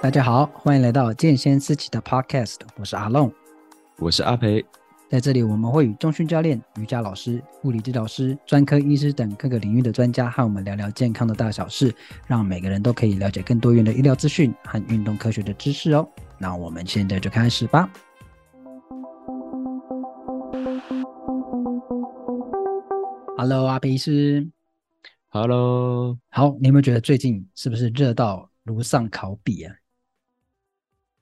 大家好，欢迎来到健先思齐的 Podcast，我是阿龙，我是阿培，在这里我们会与中训教练、瑜伽老师、物理治疗师、专科医师等各个领域的专家和我们聊聊健康的大小事，让每个人都可以了解更多元的医疗资讯和运动科学的知识哦。那我们现在就开始吧。Hello，阿培医师。Hello，好，你有没有觉得最近是不是热到如上烤笔啊？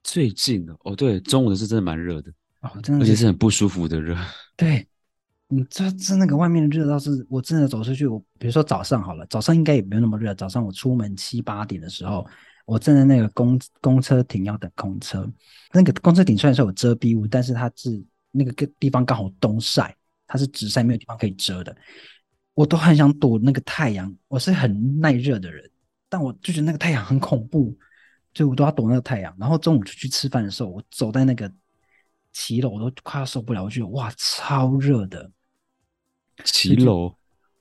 最近哦，对，中午的是真的蛮热的哦，真的，而且是很不舒服的热。对，你这这那个外面的热倒是，我真的走出去，我比如说早上好了，早上应该也没有那么热。早上我出门七八点的时候，我站在那个公公车亭要等公车，那个公车亭虽然说有遮蔽物，但是它是那个个地方刚好东晒，它是直晒，没有地方可以遮的。我都很想躲那个太阳，我是很耐热的人，但我就觉得那个太阳很恐怖，所以我都要躲那个太阳。然后中午出去吃饭的时候，我走在那个骑楼，我都快要受不了，我觉得哇，超热的。骑楼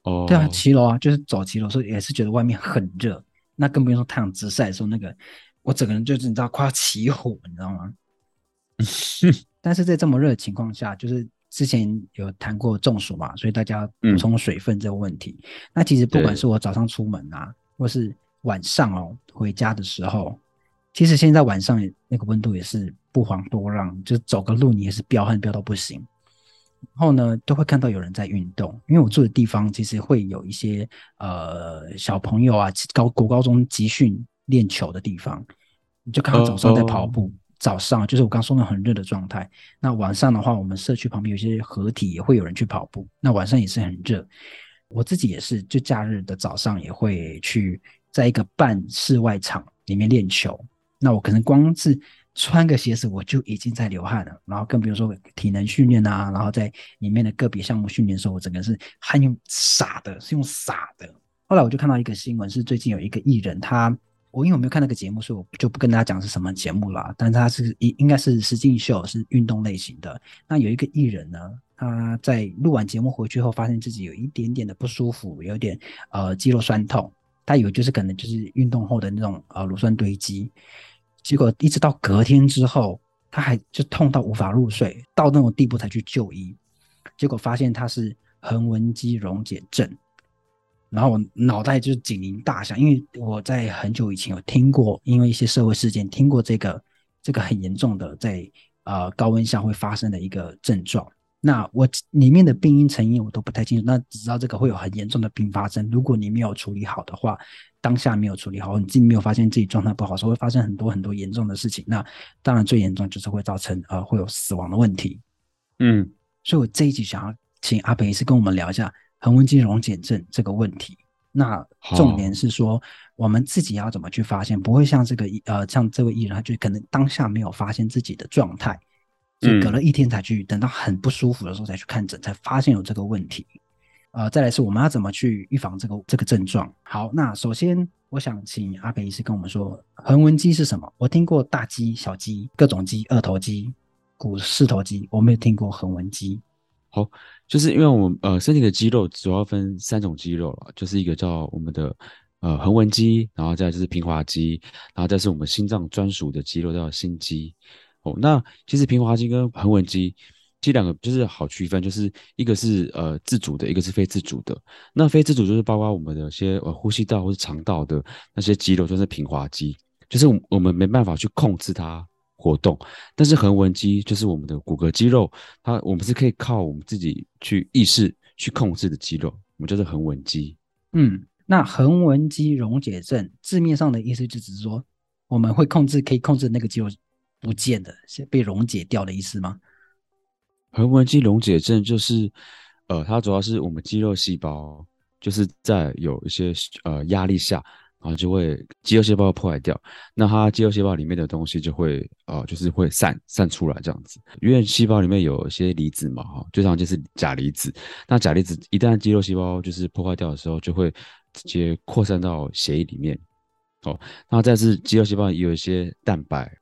哦，对啊，骑楼啊，就是走骑楼的时候也是觉得外面很热，那更不用说太阳直晒的时候，那个我整个人就是你知道快要起火，你知道吗？但是在这么热的情况下，就是。之前有谈过中暑嘛，所以大家补充水分这个问题。嗯、那其实不管是我早上出门啊，或是晚上哦回家的时候，其实现在晚上那个温度也是不遑多让，就走个路你也是飙汗飙到不行。然后呢，都会看到有人在运动，因为我住的地方其实会有一些呃小朋友啊，高国高中集训练球的地方，你就看到早上在跑步。Oh, oh. 早上就是我刚说的很热的状态，那晚上的话，我们社区旁边有些合体也会有人去跑步，那晚上也是很热。我自己也是，就假日的早上也会去在一个半室外场里面练球。那我可能光是穿个鞋子我就已经在流汗了，然后更比如说体能训练啊，然后在里面的个别项目训练的时候，我整个是汗用洒的，是用洒的。后来我就看到一个新闻，是最近有一个艺人他。我因为我没有看那个节目，所以我就不跟大家讲是什么节目了。但他是应应该是实境秀，是运动类型的。那有一个艺人呢，他在录完节目回去后，发现自己有一点点的不舒服，有点呃肌肉酸痛。他以为就是可能就是运动后的那种呃乳酸堆积。结果一直到隔天之后，他还就痛到无法入睡，到那种地步才去就医。结果发现他是横纹肌溶解症。然后我脑袋就警铃大响，因为我在很久以前有听过，因为一些社会事件听过这个这个很严重的在呃高温下会发生的一个症状。那我里面的病因成因我都不太清楚，那只知道这个会有很严重的并发症。如果你没有处理好的话，当下没有处理好，你自己没有发现自己状态不好，所以会发生很多很多严重的事情。那当然最严重就是会造成呃会有死亡的问题。嗯，所以我这一集想要请阿培医师跟我们聊一下。横纹肌溶解症这个问题，那重点是说，我们自己要怎么去发现，不会像这个呃，像这位艺人，他就可能当下没有发现自己的状态，就隔了一天才去，等到很不舒服的时候才去看诊，才发现有这个问题。呃，再来是我们要怎么去预防这个这个症状？好，那首先我想请阿培医师跟我们说，横纹肌是什么？我听过大肌、小肌、各种肌、二头肌、股四头肌，我没有听过横纹肌。好，就是因为我们呃身体的肌肉主要分三种肌肉了，就是一个叫我们的呃横纹肌，然后再就是平滑肌，然后再是我们心脏专属的肌肉叫心肌。哦，那其实平滑肌跟横纹肌这两个就是好区分，就是一个是呃自主的，一个是非自主的。那非自主就是包括我们的些呃呼吸道或是肠道的那些肌肉，就是平滑肌，就是我我们没办法去控制它。活动，但是横纹肌就是我们的骨骼肌肉，它我们是可以靠我们自己去意识去控制的肌肉，我们叫做横纹肌。嗯，那横纹肌溶解症字面上的意思就只是说我们会控制，可以控制那个肌肉不见的，被溶解掉的意思吗？横纹肌溶解症就是，呃，它主要是我们肌肉细胞就是在有一些呃压力下。然后就会肌肉细胞破坏掉，那它肌肉细胞里面的东西就会呃，就是会散散出来这样子。因为细胞里面有一些离子嘛，哈，最常见是钾离子。那钾离子一旦肌肉细胞就是破坏掉的时候，就会直接扩散到血液里面。哦，那再是肌肉细胞有一些蛋白，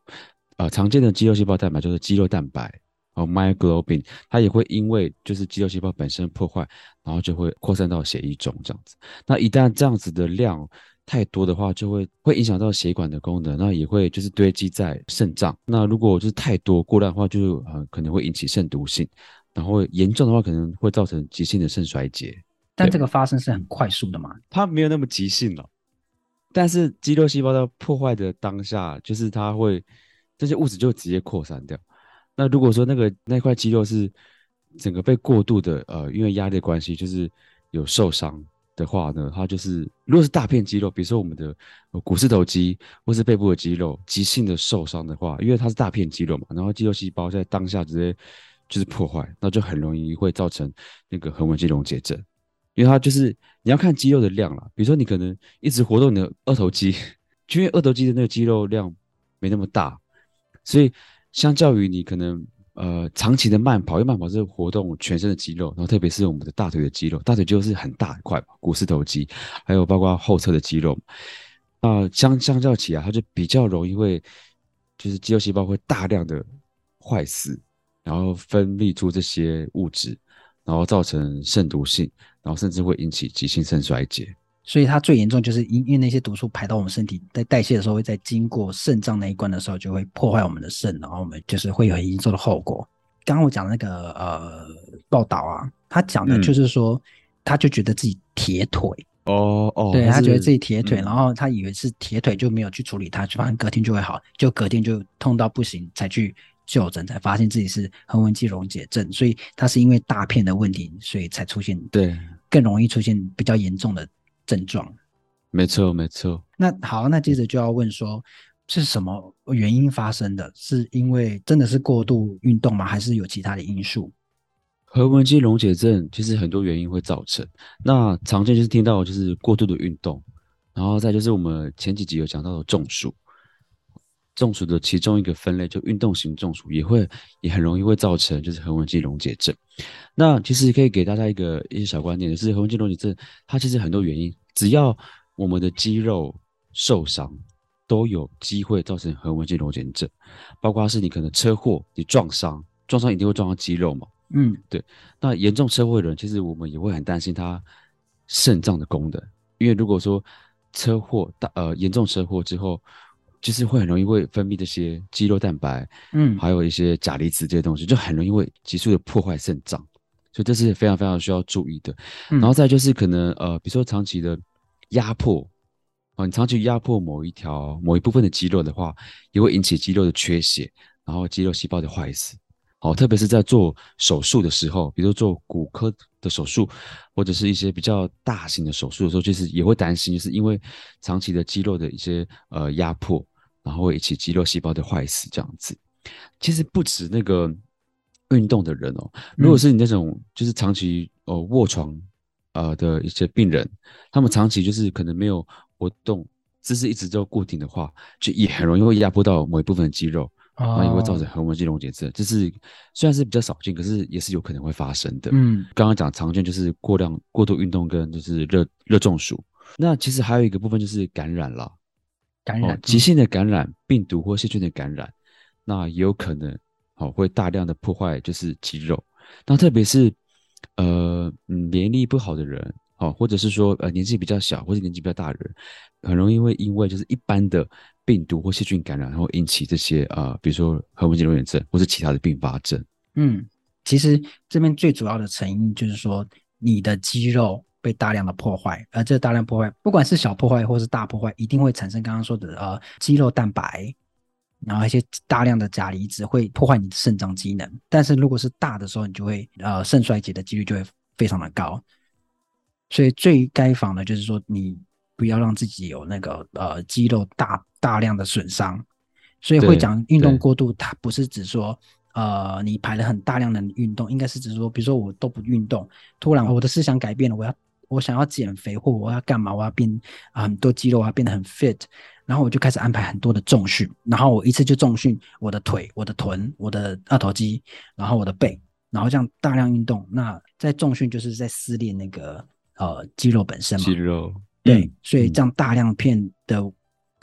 呃，常见的肌肉细胞蛋白就是肌肉蛋白。哦，myoglobin，它也会因为就是肌肉细胞本身破坏，然后就会扩散到血液中这样子。那一旦这样子的量太多的话，就会会影响到血管的功能，那也会就是堆积在肾脏。那如果就是太多过量的话，就呃可能会引起肾毒性，然后严重的话可能会造成急性的肾衰竭。但这个发生是很快速的嘛？它没有那么急性了，但是肌肉细胞在破坏的当下，就是它会这些物质就直接扩散掉。那如果说那个那块肌肉是整个被过度的呃，因为压力的关系，就是有受伤的话呢，它就是如果是大片肌肉，比如说我们的股四头肌或是背部的肌肉，急性的受伤的话，因为它是大片肌肉嘛，然后肌肉细胞在当下直接就是破坏，那就很容易会造成那个横纹肌溶解症，因为它就是你要看肌肉的量啦，比如说你可能一直活动你的二头肌，因为二头肌的那个肌肉量没那么大，所以相较于你可能。呃，长期的慢跑，因为慢跑是活动全身的肌肉，然后特别是我们的大腿的肌肉，大腿肌肉是很大一块嘛，股四头肌，还有包括后侧的肌肉，啊、相相较起来，它就比较容易会，就是肌肉细胞会大量的坏死，然后分泌出这些物质，然后造成肾毒性，然后甚至会引起急性肾衰竭。所以它最严重就是因因为那些毒素排到我们身体，在代谢的时候会在经过肾脏那一关的时候就会破坏我们的肾，然后我们就是会有很严重的后果。刚刚我讲的那个呃报道啊，他讲的就是说，嗯、他就觉得自己铁腿哦哦，对他觉得自己铁腿，嗯、然后他以为是铁腿就没有去处理它，就发现隔天就会好，就隔天就痛到不行才去就诊，才发现自己是横纹肌溶解症，所以他是因为大片的问题，所以才出现对更容易出现比较严重的。症状，没错没错。那好，那接着就要问说，是什么原因发生的？是因为真的是过度运动吗？还是有其他的因素？横纹肌溶解症其实很多原因会造成。那常见就是听到就是过度的运动，然后再就是我们前几集有讲到的中暑。中暑的其中一个分类就运动型中暑也会也很容易会造成就是横纹肌溶解症。那其实可以给大家一个一些小观念，就是横纹肌溶解症它其实很多原因，只要我们的肌肉受伤，都有机会造成横纹肌溶解症。包括是你可能车祸，你撞伤，撞伤一定会撞到肌肉嘛？嗯，对。那严重车祸的人，其实我们也会很担心他肾脏的功能，因为如果说车祸大呃严重车祸之后。就是会很容易会分泌这些肌肉蛋白，嗯，还有一些钾离子这些东西，就很容易会急速的破坏肾脏，所以这是非常非常需要注意的。嗯、然后再就是可能呃，比如说长期的压迫啊，你长期压迫某一条某一部分的肌肉的话，也会引起肌肉的缺血，然后肌肉细胞的坏死。好，特别是在做手术的时候，比如做骨科的手术，或者是一些比较大型的手术的时候，就是也会担心，就是因为长期的肌肉的一些呃压迫。然后会引起肌肉细胞的坏死，这样子。其实不止那个运动的人哦，如果是你那种就是长期呃卧床呃的一些病人，他们长期就是可能没有活动，姿势一直都固定的话，就也很容易会压迫到某一部分的肌肉，然后也会造成横纹肌溶解症。这是虽然是比较少见，可是也是有可能会发生的。嗯，刚刚讲常见就是过量过度运动跟就是热热中暑。那其实还有一个部分就是感染了。感染、哦、急性的感染，病毒或细菌的感染，那也有可能好、哦、会大量的破坏就是肌肉。那特别是呃免疫力不好的人，好、哦、或者是说呃年纪比较小或者年纪比较大的人，很容易会因为就是一般的病毒或细菌感染，然后引起这些啊、呃，比如说横纹肌溶解症或是其他的并发症。嗯，其实这边最主要的成因就是说你的肌肉。被大量的破坏，而这大量破坏，不管是小破坏或是大破坏，一定会产生刚刚说的呃肌肉蛋白，然后一些大量的钾离子会破坏你的肾脏机能。但是如果是大的时候，你就会呃肾衰竭的几率就会非常的高。所以最该防的就是说，你不要让自己有那个呃肌肉大大量的损伤。所以会讲运动过度，它不是指说。呃，你排了很大量的运动，应该是指说，比如说我都不运动，突然我的思想改变了，我要我想要减肥，或我要干嘛，我要变啊很多肌肉，我要变得很 fit，然后我就开始安排很多的重训，然后我一次就重训我的腿、我的臀、我的二头肌，然后我的背，然后这样大量运动，那在重训就是在撕裂那个呃肌肉本身嘛，肌肉对，所以这样大量片的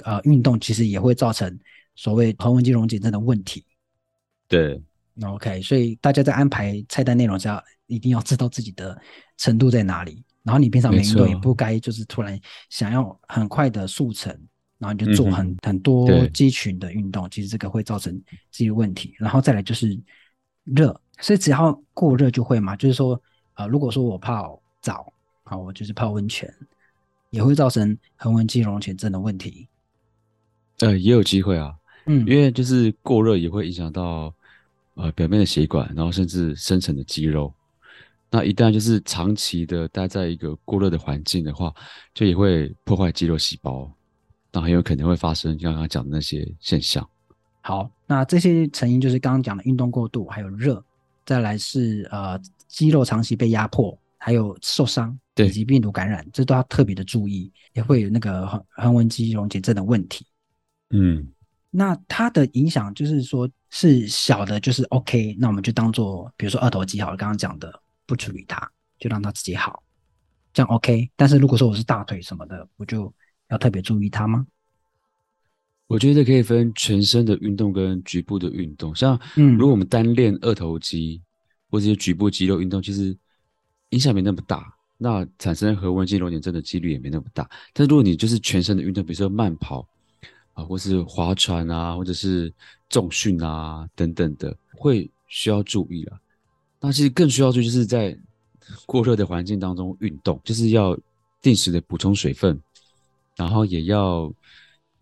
呃运动其实也会造成所谓横纹肌溶解症的问题。对，OK，所以大家在安排菜单内容时，要一定要知道自己的程度在哪里。然后你平常没运动，也不该就是突然想要很快的速成，然后你就做很、嗯、很多肌群的运动，其实这个会造成这些问题。然后再来就是热，所以只要过热就会嘛，就是说，呃，如果说我泡澡，好，我就是泡温泉，也会造成横纹肌溶解症的问题。呃，也有机会啊，嗯，因为就是过热也会影响到呃表面的血管，然后甚至深层的肌肉。那一旦就是长期的待在一个过热的环境的话，就也会破坏肌肉细胞，那很有可能会发生刚刚讲的那些现象。好，那这些成因就是刚刚讲的运动过度，还有热，再来是呃肌肉长期被压迫，还有受伤，以及病毒感染，这都要特别的注意，也会有那个横横纹肌溶解症的问题。嗯，那它的影响就是说是小的，就是 OK，那我们就当做比如说二头肌好了，刚刚讲的。不处理它，就让它自己好，这样 OK。但是如果说我是大腿什么的，我就要特别注意它吗？我觉得可以分全身的运动跟局部的运动。像，如果我们单练二头肌或者是局部肌肉运动，其实影响没那么大，那产生核纹肌溶解症的几率也没那么大。但如果你就是全身的运动，比如说慢跑啊，或是划船啊，或者是重训啊等等的，会需要注意了。那其实更需要就是在过热的环境当中运动，就是要定时的补充水分，然后也要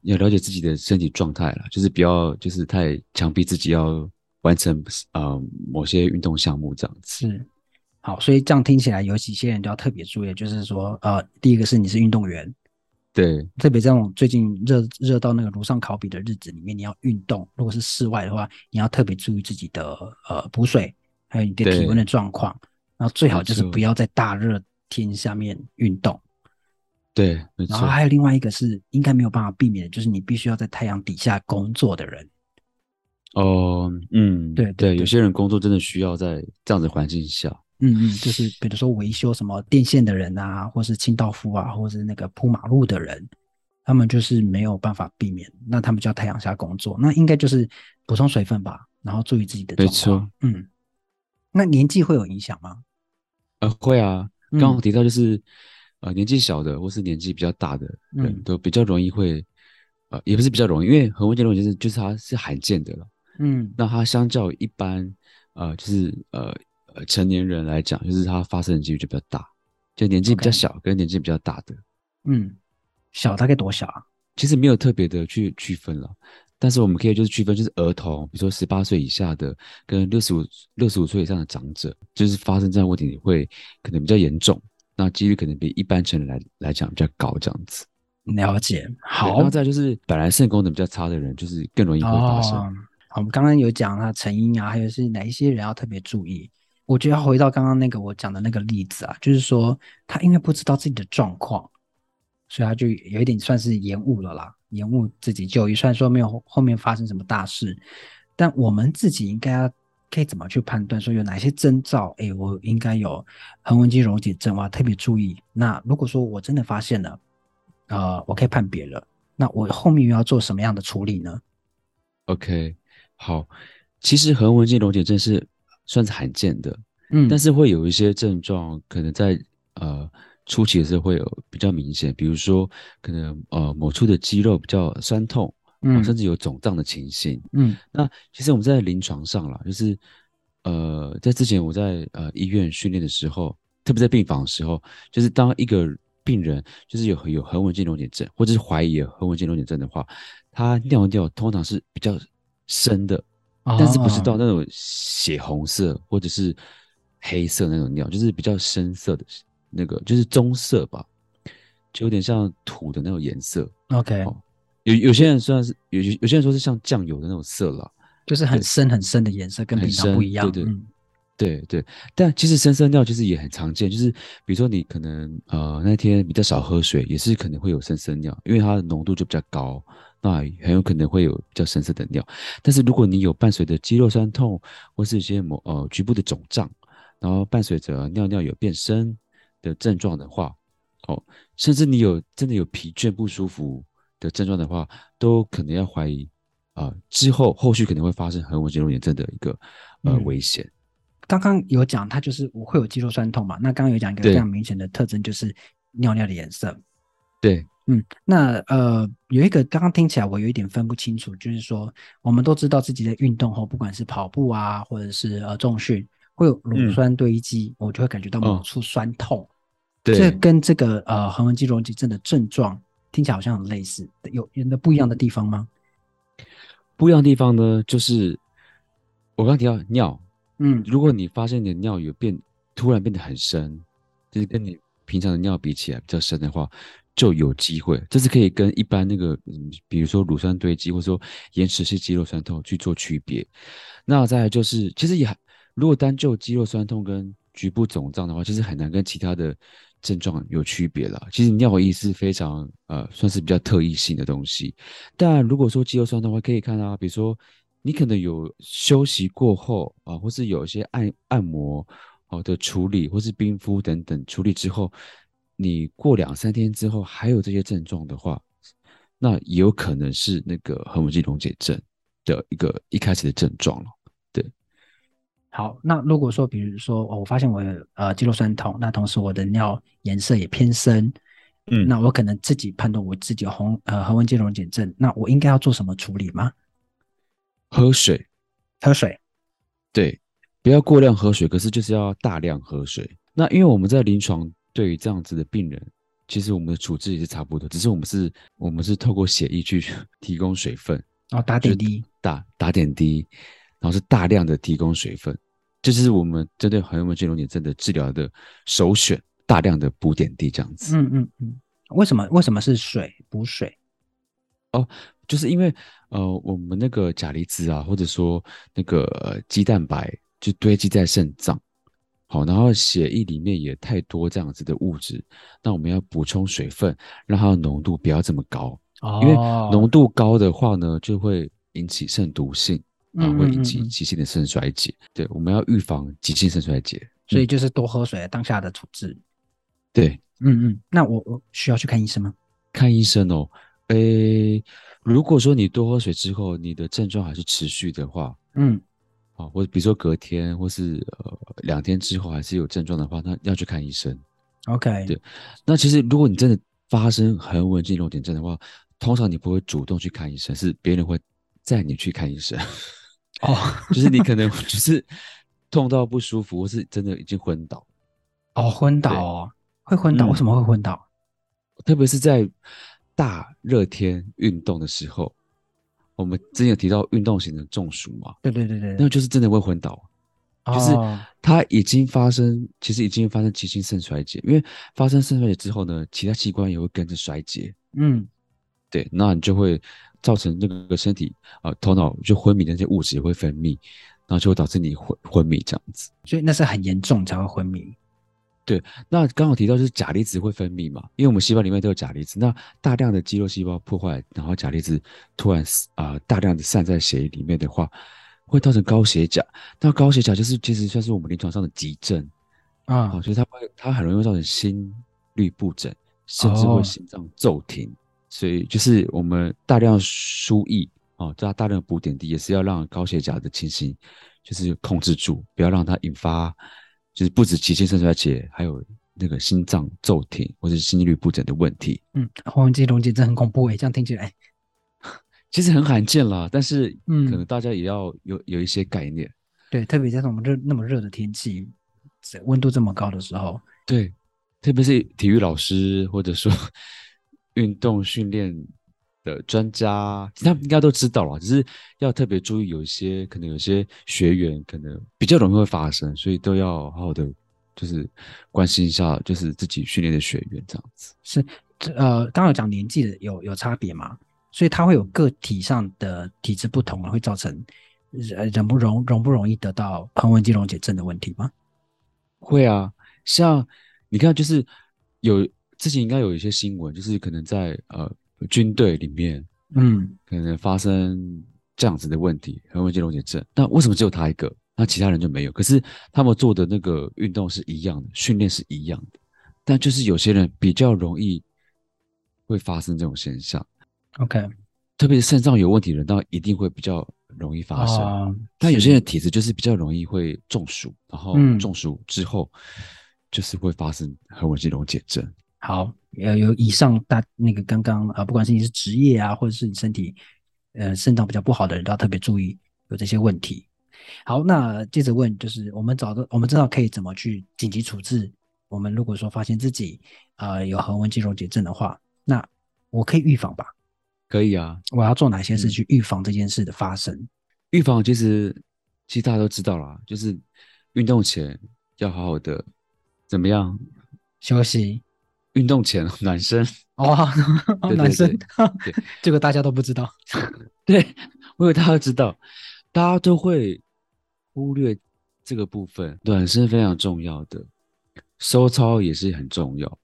要了解自己的身体状态了，就是不要就是太强逼自己要完成呃某些运动项目这样子。是，好，所以这样听起来有几些人都要特别注意，就是说呃，第一个是你是运动员，对，特别这种最近热热到那个炉上烤笔的日子里面，你要运动，如果是室外的话，你要特别注意自己的呃补水。还有你的体温的状况，然后最好就是不要在大热天下面运动。对，然后还有另外一个是应该没有办法避免的，就是你必须要在太阳底下工作的人。哦，嗯，对对，对，对，有些人工作真的需要在这样的环境下。嗯嗯，就是比如说维修什么电线的人啊，或是清道夫啊，或是那个铺马路的人，他们就是没有办法避免，那他们就要太阳下工作，那应该就是补充水分吧，然后注意自己的状况。没错，嗯。那年纪会有影响吗？呃，会啊。刚刚提到就是，嗯、呃，年纪小的或是年纪比较大的人都比较容易会，呃，也不是比较容易，因为横纹肌溶解症就是它是罕见的了。嗯，那它相较一般，呃，就是呃呃成年人来讲，就是它发生的几率就比较大，就年纪比较小跟年纪比较大的。嗯，小大概多小啊？其实没有特别的去区分了。但是我们可以就是区分，就是儿童，比如说十八岁以下的，跟六十五六十五岁以上的长者，就是发生这样的问题会可能比较严重，那几率可能比一般成人来来讲比较高，这样子。了解，好。然后再就是本来肾功能比较差的人，就是更容易会发生。哦、好，我们刚刚有讲啊成因啊，还有是哪一些人要特别注意。我觉得要回到刚刚那个我讲的那个例子啊，就是说他因为不知道自己的状况，所以他就有一点算是延误了啦。延误自己就医，虽然说没有后面发生什么大事，但我们自己应该要可以怎么去判断说有哪些征兆？哎，我应该有横纹肌溶解症，我要特别注意。那如果说我真的发现了，呃，我可以判别了，那我后面又要做什么样的处理呢？OK，好，其实横纹肌溶解症是算是罕见的，嗯，但是会有一些症状，可能在呃。初期的时候会有比较明显，比如说可能呃某处的肌肉比较酸痛，嗯，甚至有肿胀的情形，嗯，那其实我们在临床上啦，就是呃在之前我在呃医院训练的时候，特别在病房的时候，就是当一个病人就是有有横纹肌溶解症，或者是怀疑有横纹肌溶解症的话，他尿尿通常是比较深的，但是不是到那种血红色或者是黑色那种尿，就是比较深色的。那个就是棕色吧，就有点像土的那种颜色。OK，有有些人算是有有些人说是像酱油的那种色了，就是很深很深的颜色，跟平常不一样。对对、嗯、对对，但其实深色尿其实也很常见，就是比如说你可能呃那天比较少喝水，也是可能会有深色尿，因为它的浓度就比较高，那很有可能会有比较深色的尿。但是如果你有伴随着肌肉酸痛，或是一些某呃局部的肿胀，然后伴随着尿尿有变深。的症状的话，哦，甚至你有真的有疲倦不舒服的症状的话，都可能要怀疑啊、呃，之后后续可能会发生横纹肌肉炎症的一个呃危险。刚刚有讲，它就是我会有肌肉酸痛嘛。那刚刚有讲一个非常明显的特征，就是尿尿的颜色。对，嗯，那呃，有一个刚刚听起来我有一点分不清楚，就是说我们都知道自己的运动后，不管是跑步啊，或者是呃重训，会有乳酸堆积，嗯、我就会感觉到某处酸痛。哦、对，这跟这个呃横纹肌溶解症的症状听起来好像很类似，有有的不一样的地方吗？不一样的地方呢，就是我刚刚提到尿。嗯，如果你发现你的尿有变，突然变得很深，就是跟你平常的尿比起来比较深的话，就有机会，这是可以跟一般那个，嗯，比如说乳酸堆积或者说延迟性肌肉酸痛去做区别。那再来就是，其实也如果单就肌肉酸痛跟局部肿胀的话，其实很难跟其他的症状有区别了。其实尿意是非常呃，算是比较特异性的东西。但如果说肌肉酸痛的话，可以看啊，比如说。你可能有休息过后啊，或是有一些按按摩好的处理，或是冰敷等等处理之后，你过两三天之后还有这些症状的话，那也有可能是那个横纹肌溶解症的一个一开始的症状了。对，好，那如果说比如说我发现我有呃肌肉酸痛，那同时我的尿颜色也偏深，嗯，那我可能自己判断我自己有横呃横纹肌溶解症，那我应该要做什么处理吗？喝水，喝水，对，不要过量喝水，可是就是要大量喝水。那因为我们在临床对于这样子的病人，其实我们的处置也是差不多，只是我们是，我们是透过血液去 提供水分，哦，打点滴，打打点滴，然后是大量的提供水分，这就是我们针对横纹肌溶解症的治疗的首选，大量的补点滴这样子。嗯嗯嗯，为什么为什么是水补水？哦。就是因为呃，我们那个钾离子啊，或者说那个肌蛋白就堆积在肾脏，好，然后血液里面也太多这样子的物质，那我们要补充水分，让它的浓度不要这么高，哦、因为浓度高的话呢，就会引起肾毒性啊，会引起急性的肾衰竭。对，我们要预防急性肾衰竭，所以就是多喝水，当下的处置。对，嗯嗯，那我我需要去看医生吗？看医生哦，诶。如果说你多喝水之后，你的症状还是持续的话，嗯，好，或者比如说隔天或是呃两天之后还是有症状的话，那要去看医生。OK，对。那其实如果你真的发生横纹肌溶解症的话，通常你不会主动去看医生，是别人会带你去看医生。哦，就是你可能就是痛到不舒服，或是真的已经昏倒。哦，昏倒哦，会昏倒？为什么会昏倒？嗯，特别是在。大热天运动的时候，我们之前有提到运动型的中暑嘛？对对对对，那就是真的会昏倒，哦、就是它已经发生，其实已经发生急性肾衰竭。因为发生肾衰竭之后呢，其他器官也会跟着衰竭。嗯，对，那你就会造成那个身体啊、呃，头脑就昏迷的那些物质也会分泌，然后就会导致你昏昏迷这样子。所以那是很严重才会昏迷。对，那刚好提到就是钾离子会分泌嘛，因为我们细胞里面都有钾离子，那大量的肌肉细胞破坏，然后钾离子突然啊、呃、大量的散在血液里面的话，会造成高血钾。那高血钾就是其实算是我们临床上的急症啊，所以它会它很容易会造成心律不整，甚至会心脏骤停。哦、所以就是我们大量输液哦，加大量补点滴，也是要让高血钾的情形就是控制住，不要让它引发。就是不止急性肾衰竭，还有那个心脏骤停或者心律不整的问题。嗯，横纹肌溶解症很恐怖诶，这样听起来 其实很罕见啦。但是，嗯，可能大家也要有有一些概念。对，特别在我们热那么热的天气，温度这么高的时候，对，特别是体育老师或者说运动训练。的专家，他们应该都知道了，只是要特别注意，有一些可能有些学员可能比较容易会发生，所以都要好好的就是关心一下，就是自己训练的学员这样子。是，呃，刚刚有讲年纪的有有差别嘛？所以他会有个体上的体质不同，会造成人容不容容不容易得到横纹肌溶解症的问题吗？会啊，像你看，就是有之前应该有一些新闻，就是可能在呃。军队里面，嗯，可能发生这样子的问题，横纹肌溶解症。那为什么只有他一个？那其他人就没有？可是他们做的那个运动是一样的，训练是一样的，但就是有些人比较容易会发生这种现象。OK，特别是肾脏有问题的人，那一定会比较容易发生。哦、但有些人体质就是比较容易会中暑，然后中暑之后就是会发生横纹肌溶解症。好，有有以上大那个刚刚啊，不管是你是职业啊，或者是你身体呃肾脏比较不好的人，都要特别注意有这些问题。好，那接着问，就是我们找到我们知道可以怎么去紧急处置。我们如果说发现自己呃有横纹肌溶解症的话，那我可以预防吧？可以啊。我要做哪些事去预防这件事的发生？预防其实其实大家都知道啦，就是运动前要好好的怎么样休息。运动前 暖身哦，暖身，对，这个大家都不知道。对，我以为大家都知道，大家都会忽略这个部分。暖身非常重要的，收操也是很重要。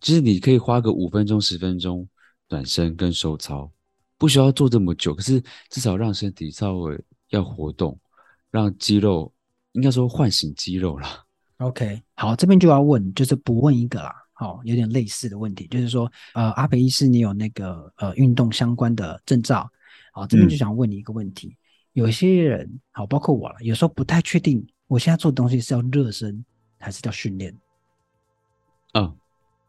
就是你可以花个五分钟、十分钟暖身跟收操，不需要做这么久，可是至少让身体稍微要活动，让肌肉应该说唤醒肌肉啦。OK，好，这边就要问，就是不问一个啦。哦，有点类似的问题，就是说，呃，阿培医师，你有那个呃运动相关的证照，好，这边就想问你一个问题，嗯、有些人，好，包括我了，有时候不太确定，我现在做的东西是要热身还是叫训练？嗯，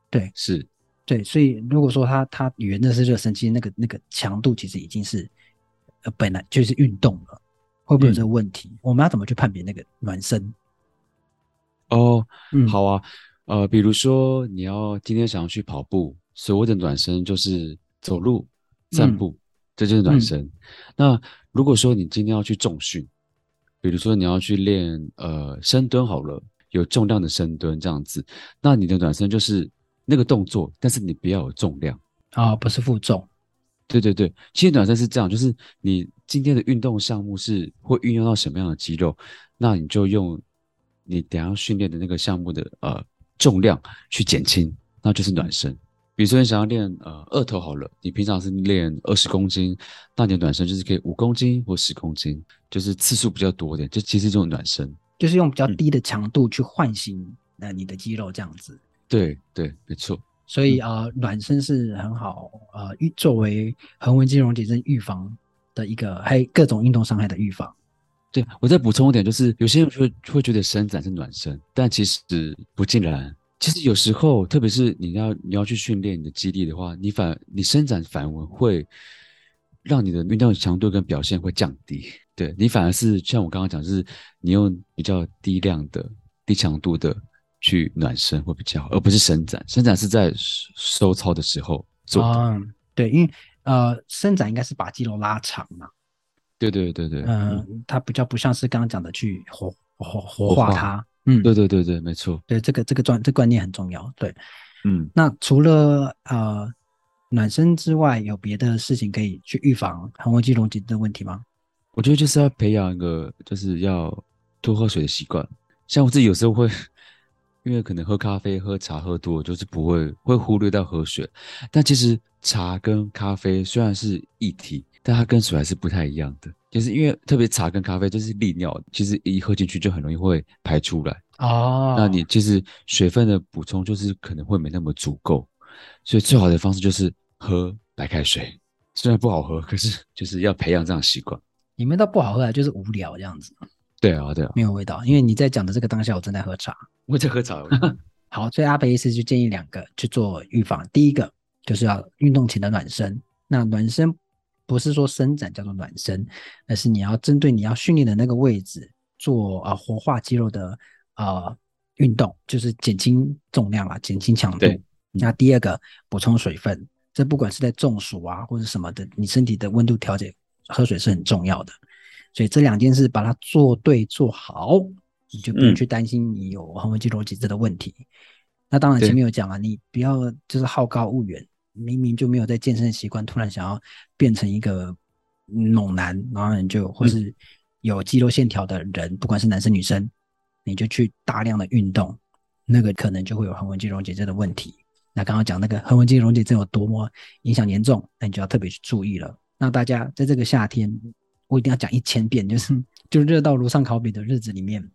对，是，对，所以如果说他他原的是热身，其实那个那个强度其实已经是呃本来就是运动了，会不会有这个问题？嗯、我们要怎么去判别那个暖身？哦，嗯，好啊。呃，比如说你要今天想要去跑步，所谓的暖身就是走路、散步，嗯、这就是暖身。嗯、那如果说你今天要去重训，比如说你要去练呃深蹲好了，有重量的深蹲这样子，那你的暖身就是那个动作，但是你不要有重量啊、哦，不是负重。对对对，其实暖身是这样，就是你今天的运动项目是会运用到什么样的肌肉，那你就用你等下训练的那个项目的呃。重量去减轻，那就是暖身。比如说你想要练呃二头好了，你平常是练二十公斤，那你的暖身就是可以五公斤或十公斤，就是次数比较多一点，就其实这种暖身就是用比较低的强度去唤醒那你的肌肉这样子。嗯、对对，没错。所以啊、呃，暖身是很好呃，作为横纹肌溶解症预防的一个，还有各种运动伤害的预防。对，我再补充一点，就是有些人会会觉得伸展是暖身，但其实不尽然。其实有时候，特别是你要你要去训练你的肌力的话，你反你伸展反而会让你的运动强度跟表现会降低。对，你反而是像我刚刚讲，就是你用比较低量的、低强度的去暖身会比较好，而不是伸展。伸展是在收操的时候做。嗯，对，因为呃，伸展应该是把肌肉拉长嘛。对对对对，嗯，它比较不像是刚刚讲的去活活活化它，化嗯，对对对对，没错，对这个这个观这个观念很重要，对，嗯，那除了呃暖身之外，有别的事情可以去预防横纹肌溶解的问题吗？我觉得就是要培养一个就是要多喝水的习惯，像我自己有时候会因为可能喝咖啡喝茶喝多，就是不会会忽略到喝水，但其实茶跟咖啡虽然是一体。但它跟水还是不太一样的，就是因为特别茶跟咖啡就是利尿，其实一喝进去就很容易会排出来哦。那你其实水分的补充就是可能会没那么足够，所以最好的方式就是喝白开水。虽然不好喝，可是就是要培养这样习惯。你们倒不好喝啊，就是无聊这样子。对啊，对啊，没有味道。因为你在讲的这个当下，我正在喝茶，我在喝茶。好，所以阿北医师就建议两个去做预防。第一个就是要运动前的暖身，那暖身。不是说伸展叫做暖身，而是你要针对你要训练的那个位置做啊、呃、活化肌肉的呃运动，就是减轻重量啊，减轻强度。对那第二个补充水分，这不管是在中暑啊或者什么的，你身体的温度调节，喝水是很重要的。所以这两件事把它做对做好，你就不用去担心你有横纹肌肉紧致的问题。嗯、那当然前面有讲啊，你不要就是好高骛远。明明就没有在健身的习惯，突然想要变成一个猛男，然后你就或是有肌肉线条的人，嗯、不管是男生女生，你就去大量的运动，那个可能就会有横纹肌溶解症的问题。那刚刚讲那个横纹肌溶解症有多么影响严重，那你就要特别去注意了。那大家在这个夏天，我一定要讲一千遍，就是就热到炉上烤饼的日子里面，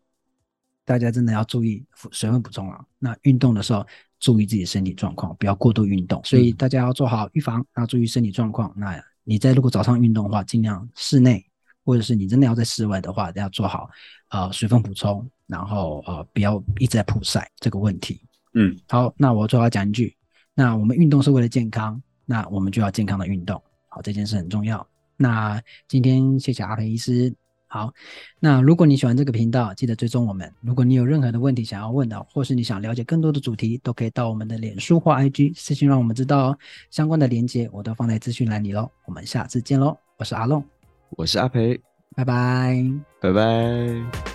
大家真的要注意水分补充啊。那运动的时候。注意自己的身体状况，不要过度运动。所以大家要做好预防，要注意身体状况。那你在如果早上运动的话，尽量室内或者是你真的要在室外的话，要做好呃水分补充，然后呃不要一直在曝晒这个问题。嗯，好，那我最后要讲一句，那我们运动是为了健康，那我们就要健康的运动，好，这件事很重要。那今天谢谢阿培医师。好，那如果你喜欢这个频道，记得追踪我们。如果你有任何的问题想要问的，或是你想了解更多的主题，都可以到我们的脸书或 IG 私信让我们知道哦。相关的连接我都放在资讯栏里喽。我们下次见喽，我是阿龙，我是阿培，拜拜，拜拜。